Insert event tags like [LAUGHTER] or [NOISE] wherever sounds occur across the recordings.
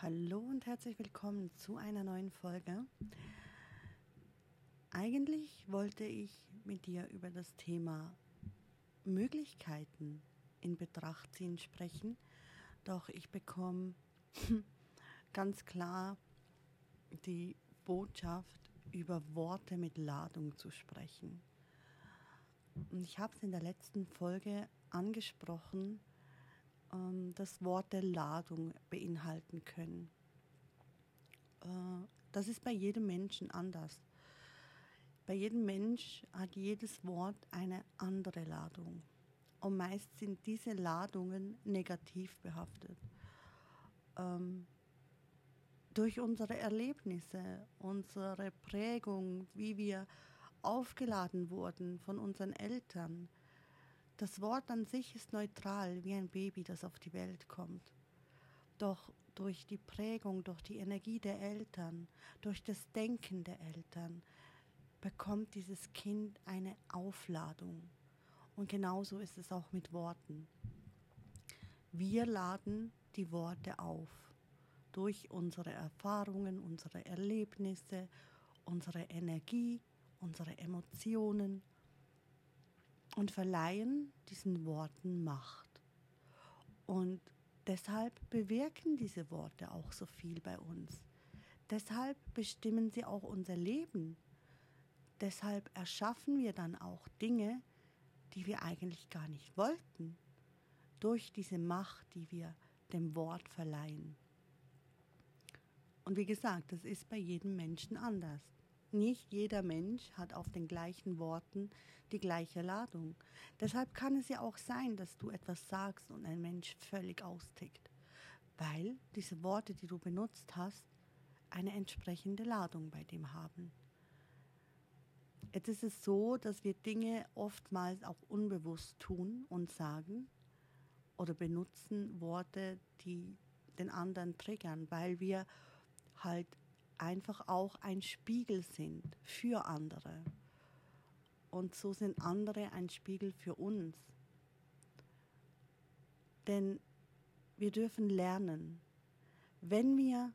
Hallo und herzlich willkommen zu einer neuen Folge. Eigentlich wollte ich mit dir über das Thema Möglichkeiten in Betracht ziehen sprechen, doch ich bekomme [LAUGHS] ganz klar die Botschaft, über Worte mit Ladung zu sprechen. Und ich habe es in der letzten Folge angesprochen, ähm, dass Worte Ladung beinhalten können. Äh, das ist bei jedem Menschen anders. Bei jedem Mensch hat jedes Wort eine andere Ladung. Und meist sind diese Ladungen negativ behaftet. Ähm, durch unsere Erlebnisse, unsere Prägung, wie wir aufgeladen wurden von unseren Eltern. Das Wort an sich ist neutral, wie ein Baby, das auf die Welt kommt. Doch durch die Prägung, durch die Energie der Eltern, durch das Denken der Eltern, bekommt dieses Kind eine Aufladung. Und genauso ist es auch mit Worten. Wir laden die Worte auf durch unsere Erfahrungen, unsere Erlebnisse, unsere Energie, unsere Emotionen und verleihen diesen Worten Macht. Und deshalb bewirken diese Worte auch so viel bei uns. Deshalb bestimmen sie auch unser Leben. Deshalb erschaffen wir dann auch Dinge, die wir eigentlich gar nicht wollten, durch diese Macht, die wir dem Wort verleihen. Und wie gesagt, das ist bei jedem Menschen anders. Nicht jeder Mensch hat auf den gleichen Worten die gleiche Ladung. Deshalb kann es ja auch sein, dass du etwas sagst und ein Mensch völlig austickt, weil diese Worte, die du benutzt hast, eine entsprechende Ladung bei dem haben. Jetzt ist es so, dass wir Dinge oftmals auch unbewusst tun und sagen oder benutzen Worte, die den anderen triggern, weil wir halt einfach auch ein Spiegel sind für andere. Und so sind andere ein Spiegel für uns. Denn wir dürfen lernen, wenn wir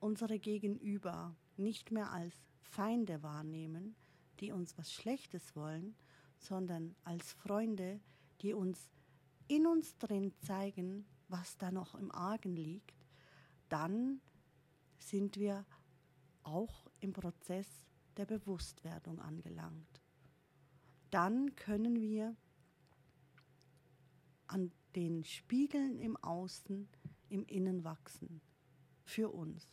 unsere Gegenüber nicht mehr als Feinde wahrnehmen, die uns was Schlechtes wollen, sondern als Freunde, die uns in uns drin zeigen, was da noch im Argen liegt, dann sind wir auch im Prozess der Bewusstwerdung angelangt. Dann können wir an den Spiegeln im Außen, im Innen wachsen, für uns.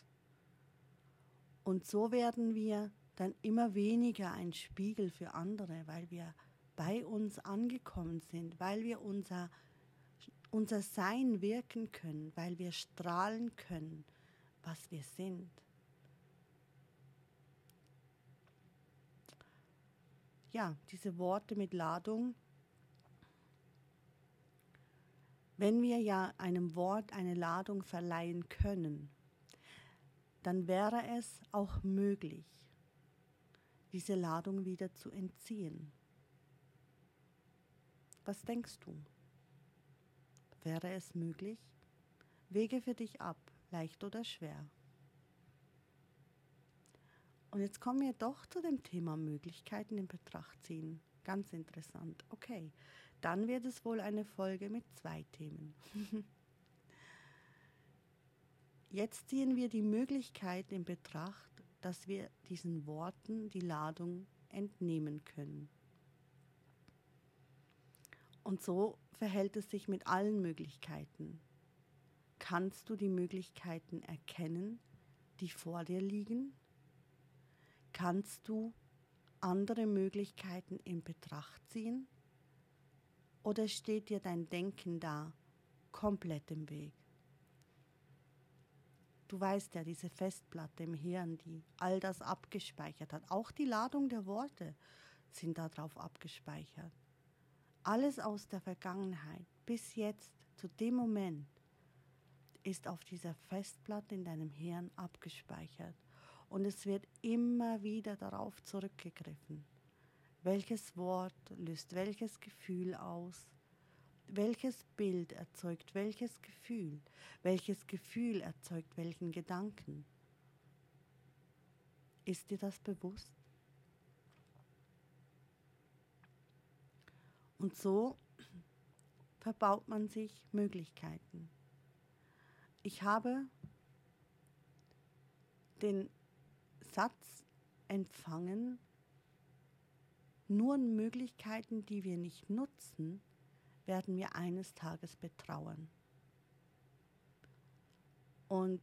Und so werden wir dann immer weniger ein Spiegel für andere, weil wir bei uns angekommen sind, weil wir unser, unser Sein wirken können, weil wir strahlen können, was wir sind. Ja, diese Worte mit Ladung. Wenn wir ja einem Wort eine Ladung verleihen können, dann wäre es auch möglich, diese Ladung wieder zu entziehen. Was denkst du? Wäre es möglich? Wege für dich ab leicht oder schwer. Und jetzt kommen wir doch zu dem Thema Möglichkeiten in Betracht ziehen. Ganz interessant. Okay, dann wird es wohl eine Folge mit zwei Themen. [LAUGHS] Jetzt ziehen wir die Möglichkeit in Betracht, dass wir diesen Worten die Ladung entnehmen können. Und so verhält es sich mit allen Möglichkeiten. Kannst du die Möglichkeiten erkennen, die vor dir liegen? Kannst du andere Möglichkeiten in Betracht ziehen? Oder steht dir dein Denken da komplett im Weg? Du weißt ja, diese Festplatte im Hirn, die all das abgespeichert hat, auch die Ladung der Worte sind darauf abgespeichert. Alles aus der Vergangenheit bis jetzt, zu dem Moment, ist auf dieser Festplatte in deinem Hirn abgespeichert und es wird immer wieder darauf zurückgegriffen. Welches Wort löst welches Gefühl aus? welches Bild erzeugt welches Gefühl, welches Gefühl erzeugt welchen Gedanken. Ist dir das bewusst? Und so [CLEARS THROAT] verbaut man sich Möglichkeiten. Ich habe den Satz empfangen, nur Möglichkeiten, die wir nicht nutzen, werden wir eines Tages betrauern. Und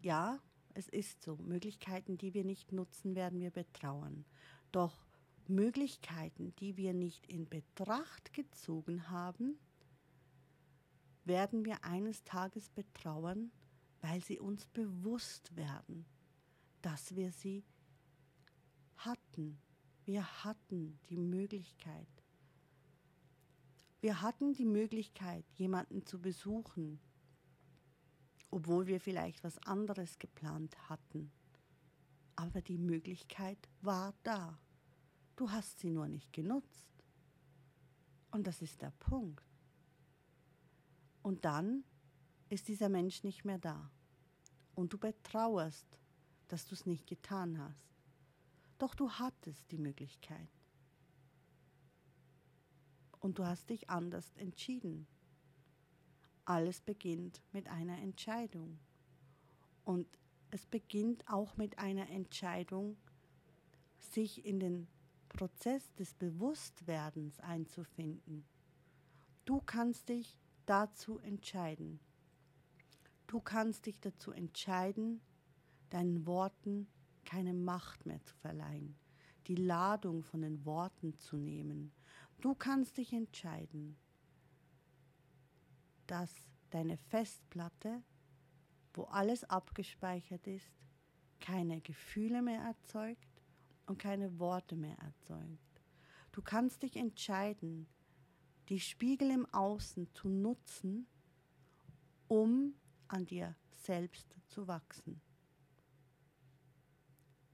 ja, es ist so, Möglichkeiten, die wir nicht nutzen, werden wir betrauern. Doch Möglichkeiten, die wir nicht in Betracht gezogen haben, werden wir eines Tages betrauern, weil sie uns bewusst werden, dass wir sie hatten. Wir hatten die Möglichkeit. Wir hatten die Möglichkeit, jemanden zu besuchen, obwohl wir vielleicht was anderes geplant hatten. Aber die Möglichkeit war da. Du hast sie nur nicht genutzt. Und das ist der Punkt. Und dann ist dieser Mensch nicht mehr da. Und du betrauerst, dass du es nicht getan hast. Doch du hattest die Möglichkeit. Und du hast dich anders entschieden. Alles beginnt mit einer Entscheidung. Und es beginnt auch mit einer Entscheidung, sich in den Prozess des Bewusstwerdens einzufinden. Du kannst dich dazu entscheiden. Du kannst dich dazu entscheiden, deinen Worten keine Macht mehr zu verleihen, die Ladung von den Worten zu nehmen. Du kannst dich entscheiden, dass deine Festplatte, wo alles abgespeichert ist, keine Gefühle mehr erzeugt und keine Worte mehr erzeugt. Du kannst dich entscheiden, die Spiegel im Außen zu nutzen, um an dir selbst zu wachsen.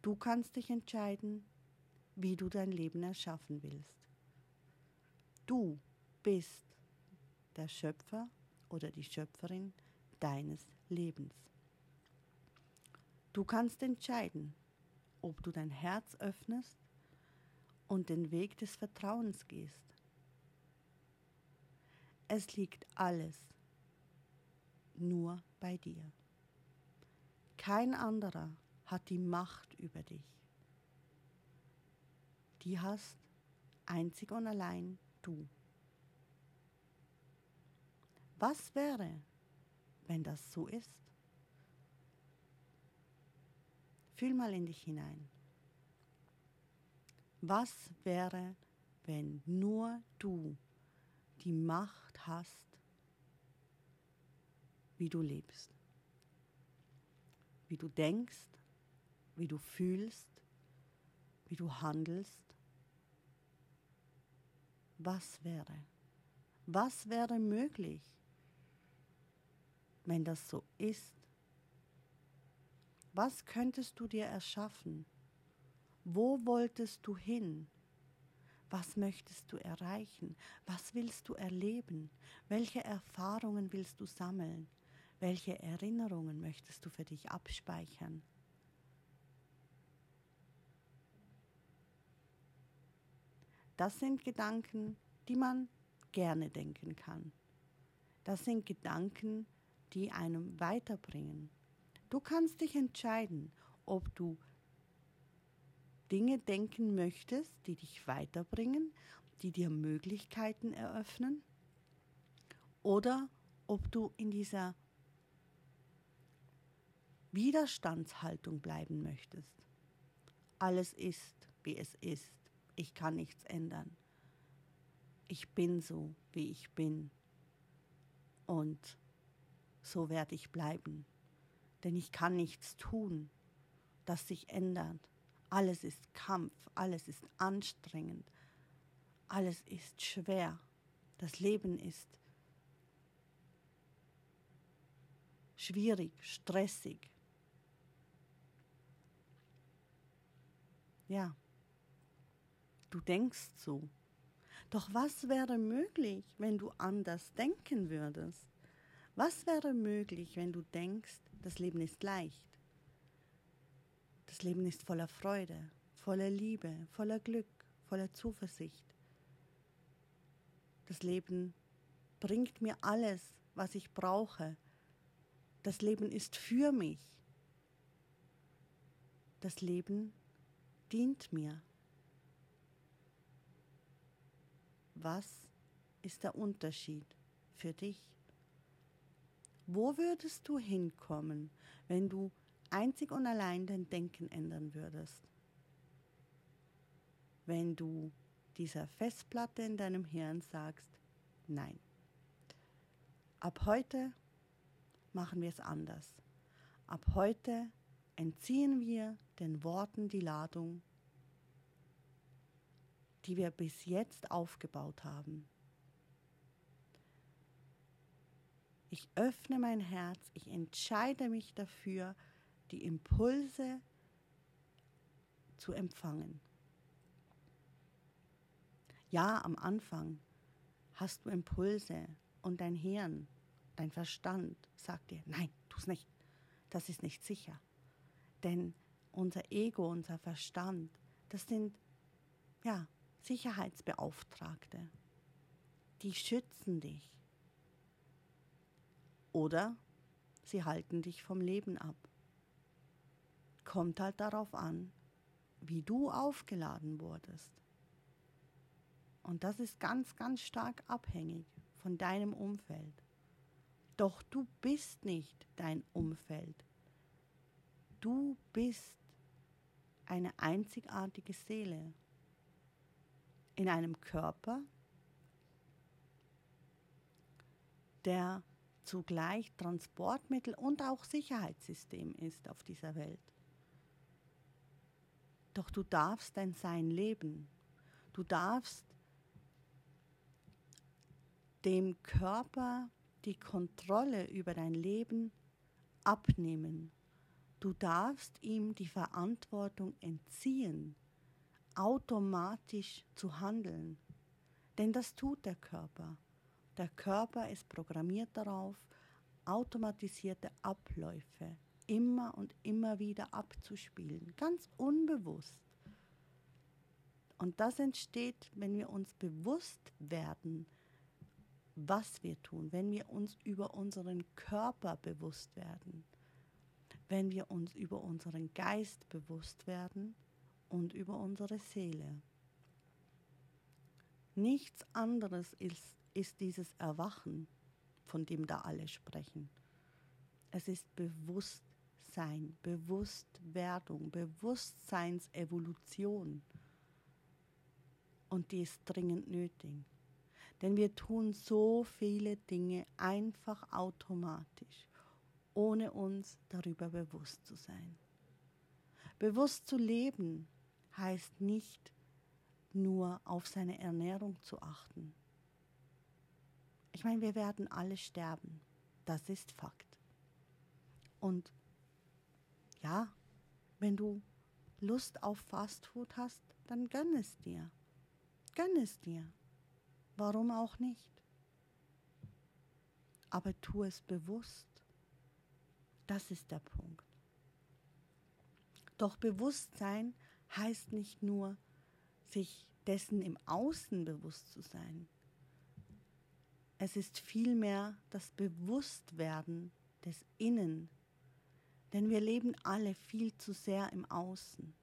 Du kannst dich entscheiden, wie du dein Leben erschaffen willst. Du bist der Schöpfer oder die Schöpferin deines Lebens. Du kannst entscheiden, ob du dein Herz öffnest und den Weg des Vertrauens gehst. Es liegt alles nur bei dir. Kein anderer hat die Macht über dich. Die hast einzig und allein du. Was wäre, wenn das so ist? Fühl mal in dich hinein. Was wäre, wenn nur du die Macht hast, wie du lebst, wie du denkst, wie du fühlst, wie du handelst. Was wäre? Was wäre möglich, wenn das so ist? Was könntest du dir erschaffen? Wo wolltest du hin? Was möchtest du erreichen? Was willst du erleben? Welche Erfahrungen willst du sammeln? Welche Erinnerungen möchtest du für dich abspeichern? Das sind Gedanken, die man gerne denken kann. Das sind Gedanken, die einem weiterbringen. Du kannst dich entscheiden, ob du Dinge denken möchtest, die dich weiterbringen, die dir Möglichkeiten eröffnen, oder ob du in dieser Widerstandshaltung bleiben möchtest. Alles ist, wie es ist ich kann nichts ändern. Ich bin so, wie ich bin. Und so werde ich bleiben. Denn ich kann nichts tun, das sich ändert. Alles ist Kampf, alles ist anstrengend, alles ist schwer. Das Leben ist schwierig, stressig. Ja. Du denkst so. Doch was wäre möglich, wenn du anders denken würdest? Was wäre möglich, wenn du denkst, das Leben ist leicht? Das Leben ist voller Freude, voller Liebe, voller Glück, voller Zuversicht. Das Leben bringt mir alles, was ich brauche. Das Leben ist für mich. Das Leben dient mir. Was ist der Unterschied für dich? Wo würdest du hinkommen, wenn du einzig und allein dein Denken ändern würdest? Wenn du dieser Festplatte in deinem Hirn sagst, nein. Ab heute machen wir es anders. Ab heute entziehen wir den Worten die Ladung, die wir bis jetzt aufgebaut haben. Ich öffne mein Herz, ich entscheide mich dafür, die Impulse zu empfangen. Ja, am Anfang hast du Impulse und dein Hirn, dein Verstand sagt dir, nein, tu es nicht. Das ist nicht sicher. Denn unser Ego, unser Verstand, das sind ja Sicherheitsbeauftragte. Die schützen dich. Oder sie halten dich vom Leben ab. Kommt halt darauf an, wie du aufgeladen wurdest. Und das ist ganz, ganz stark abhängig von deinem Umfeld. Doch du bist nicht dein Umfeld. Du bist eine einzigartige Seele in einem Körper, der zugleich Transportmittel und auch Sicherheitssystem ist auf dieser Welt. Doch du darfst dein Sein leben. Du darfst dem Körper die Kontrolle über dein Leben abnehmen. Du darfst ihm die Verantwortung entziehen, automatisch zu handeln. Denn das tut der Körper. Der Körper ist programmiert darauf, automatisierte Abläufe immer und immer wieder abzuspielen, ganz unbewusst. Und das entsteht, wenn wir uns bewusst werden, was wir tun, wenn wir uns über unseren Körper bewusst werden, wenn wir uns über unseren Geist bewusst werden und über unsere Seele. Nichts anderes ist, ist dieses Erwachen, von dem da alle sprechen. Es ist Bewusstsein, Bewusstwerdung, Bewusstseinsevolution. Und die ist dringend nötig. Denn wir tun so viele Dinge einfach automatisch, ohne uns darüber bewusst zu sein. Bewusst zu leben heißt nicht nur auf seine Ernährung zu achten. Ich meine, wir werden alle sterben. Das ist Fakt. Und ja, wenn du Lust auf Fastfood hast, dann gönn es dir. Gönn es dir. Warum auch nicht? Aber tu es bewusst. Das ist der Punkt. Doch Bewusstsein heißt nicht nur, sich dessen im Außen bewusst zu sein. Es ist vielmehr das Bewusstwerden des Innen, denn wir leben alle viel zu sehr im Außen.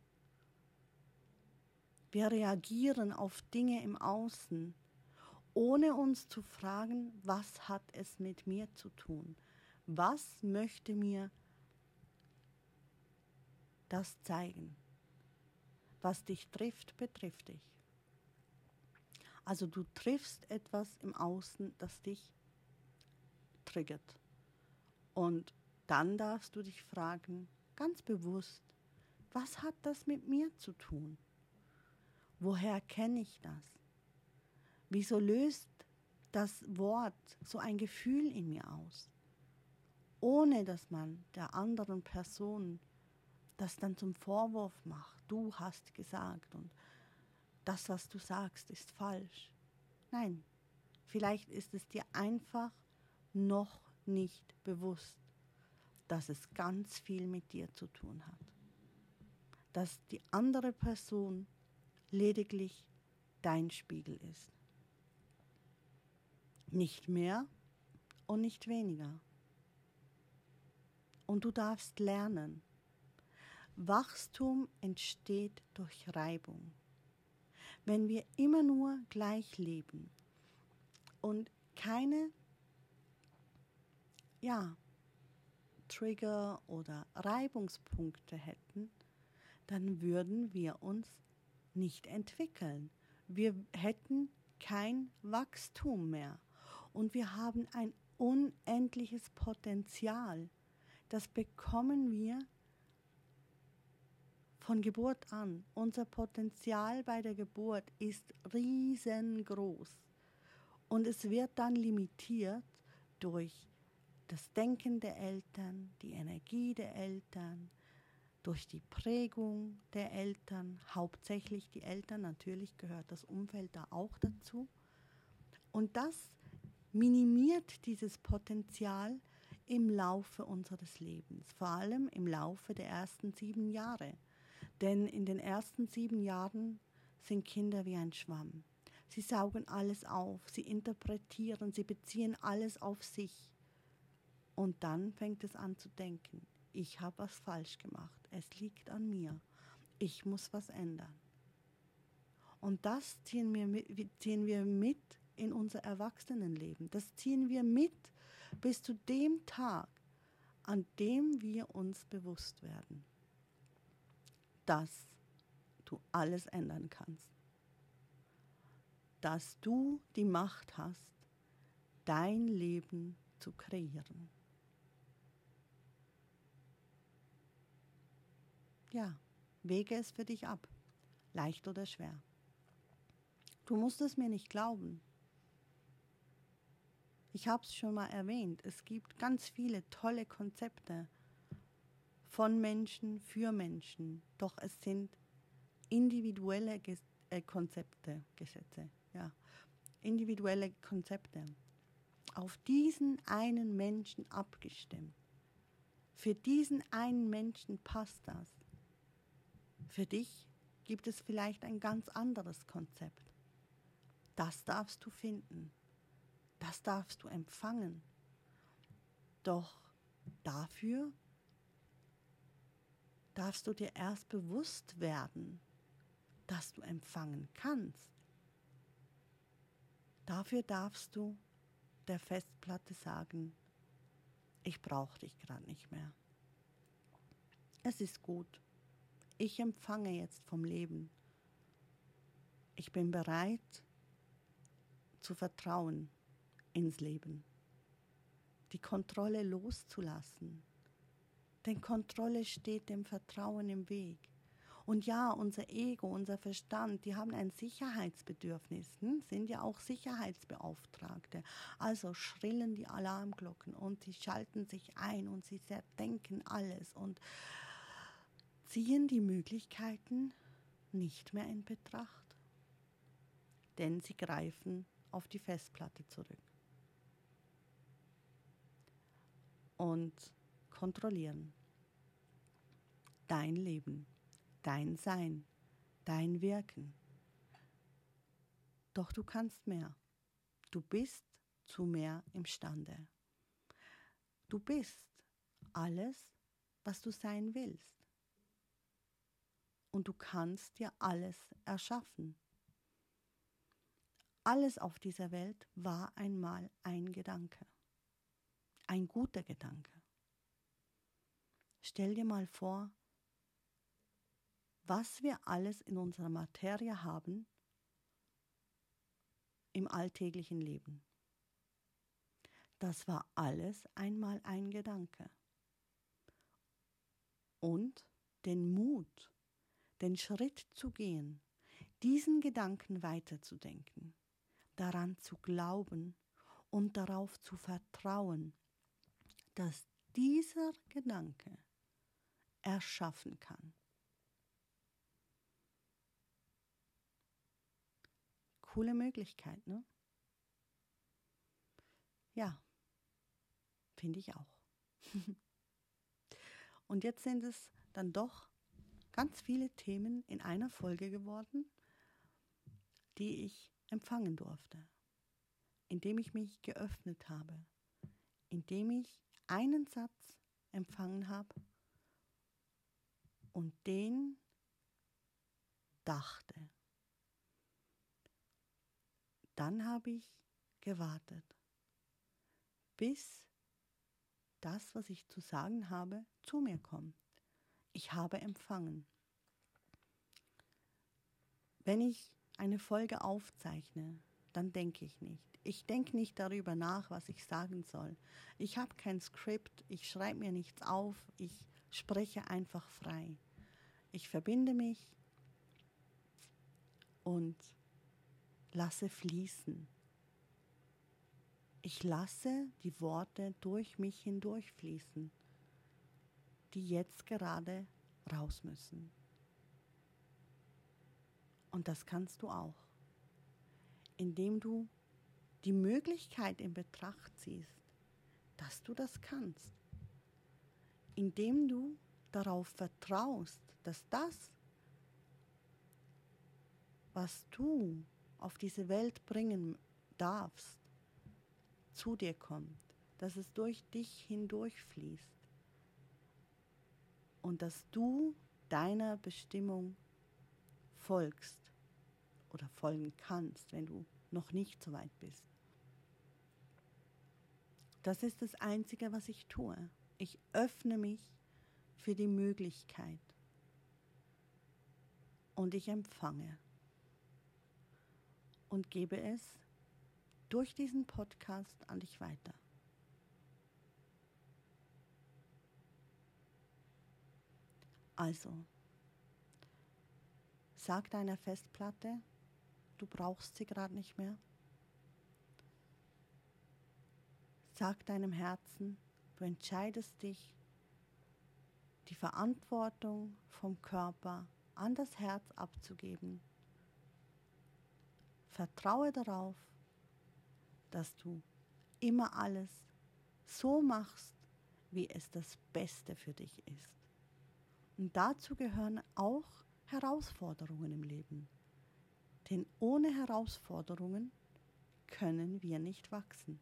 Wir reagieren auf Dinge im Außen, ohne uns zu fragen, was hat es mit mir zu tun? Was möchte mir das zeigen? Was dich trifft, betrifft dich. Also du triffst etwas im Außen, das dich triggert. Und dann darfst du dich fragen, ganz bewusst, was hat das mit mir zu tun? Woher kenne ich das? Wieso löst das Wort so ein Gefühl in mir aus, ohne dass man der anderen Person das dann zum Vorwurf macht, du hast gesagt und das, was du sagst, ist falsch. Nein, vielleicht ist es dir einfach noch nicht bewusst, dass es ganz viel mit dir zu tun hat. Dass die andere Person lediglich dein Spiegel ist. Nicht mehr und nicht weniger. Und du darfst lernen. Wachstum entsteht durch Reibung. Wenn wir immer nur gleich leben und keine ja, Trigger oder Reibungspunkte hätten, dann würden wir uns nicht entwickeln. Wir hätten kein Wachstum mehr. Und wir haben ein unendliches Potenzial. Das bekommen wir von Geburt an. Unser Potenzial bei der Geburt ist riesengroß. Und es wird dann limitiert durch das Denken der Eltern, die Energie der Eltern, durch die Prägung der Eltern, hauptsächlich die Eltern, natürlich gehört das Umfeld da auch dazu. Und das minimiert dieses Potenzial im Laufe unseres Lebens, vor allem im Laufe der ersten sieben Jahre. Denn in den ersten sieben Jahren sind Kinder wie ein Schwamm. Sie saugen alles auf, sie interpretieren, sie beziehen alles auf sich. Und dann fängt es an zu denken, ich habe was falsch gemacht, es liegt an mir, ich muss was ändern. Und das ziehen wir mit, ziehen wir mit in unser Erwachsenenleben. Das ziehen wir mit bis zu dem Tag, an dem wir uns bewusst werden, dass du alles ändern kannst. Dass du die Macht hast, dein Leben zu kreieren. Ja, wege es für dich ab, leicht oder schwer. Du musst es mir nicht glauben. Ich habe es schon mal erwähnt, es gibt ganz viele tolle Konzepte von Menschen für Menschen, doch es sind individuelle Ges äh, Konzepte, Gesetze, ja, individuelle Konzepte, auf diesen einen Menschen abgestimmt. Für diesen einen Menschen passt das. Für dich gibt es vielleicht ein ganz anderes Konzept. Das darfst du finden. Das darfst du empfangen. Doch dafür darfst du dir erst bewusst werden, dass du empfangen kannst. Dafür darfst du der Festplatte sagen, ich brauche dich gerade nicht mehr. Es ist gut. Ich empfange jetzt vom Leben. Ich bin bereit zu vertrauen ins Leben. Die Kontrolle loszulassen. Denn Kontrolle steht dem Vertrauen im Weg. Und ja, unser Ego, unser Verstand, die haben ein Sicherheitsbedürfnis, hm? sind ja auch Sicherheitsbeauftragte. Also schrillen die Alarmglocken und sie schalten sich ein und sie denken alles und ziehen die Möglichkeiten nicht mehr in Betracht, denn sie greifen auf die Festplatte zurück und kontrollieren dein Leben, dein Sein, dein Wirken. Doch du kannst mehr. Du bist zu mehr imstande. Du bist alles, was du sein willst und du kannst dir alles erschaffen. Alles auf dieser Welt war einmal ein Gedanke, ein guter Gedanke. Stell dir mal vor, was wir alles in unserer Materie haben im alltäglichen Leben. Das war alles einmal ein Gedanke. Und den Mut, den Schritt zu gehen, diesen Gedanken weiterzudenken, daran zu glauben und darauf zu vertrauen, dass dieser Gedanke erschaffen kann. Coole Möglichkeit, ne? Ja, finde ich auch. [LAUGHS] Und jetzt sind es dann doch ganz viele Themen in einer Folge geworden, die ich empfangen durfte, indem ich mich geöffnet habe, indem ich einen Satz empfangen habe und den dachte. Dann habe ich gewartet, bis das, was ich zu sagen habe, zu mir kommt. Ich habe empfangen. Wenn ich eine Folge aufzeichne, dann denke ich nicht. Ich denke nicht darüber nach, was ich sagen soll. Ich habe kein Skript, ich schreibe mir nichts auf, ich spreche einfach frei. Ich verbinde mich und lasse fließen. Ich lasse die Worte durch mich hindurchfließen, die jetzt gerade raus müssen. Und das kannst du auch, indem du die Möglichkeit in Betracht ziehst, dass du das kannst, indem du darauf vertraust, dass das, was du auf diese Welt bringen darfst, zu dir kommt, dass es durch dich hindurchfließt. Und dass du deiner Bestimmung folgst oder folgen kannst, wenn du noch nicht so weit bist. Das ist das Einzige, was ich tue. Ich öffne mich für die Möglichkeit und ich empfange und gebe es durch diesen Podcast an dich weiter. Also, sag deiner Festplatte, du brauchst sie gerade nicht mehr. Sag deinem Herzen, du entscheidest dich, die Verantwortung vom Körper an das Herz abzugeben. Vertraue darauf, dass du immer alles so machst, wie es das Beste für dich ist. Und dazu gehören auch Herausforderungen im Leben. Denn ohne Herausforderungen können wir nicht wachsen.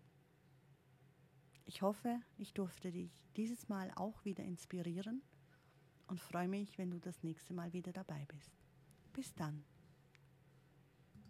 Ich hoffe, ich durfte dich dieses Mal auch wieder inspirieren und freue mich, wenn du das nächste Mal wieder dabei bist. Bis dann.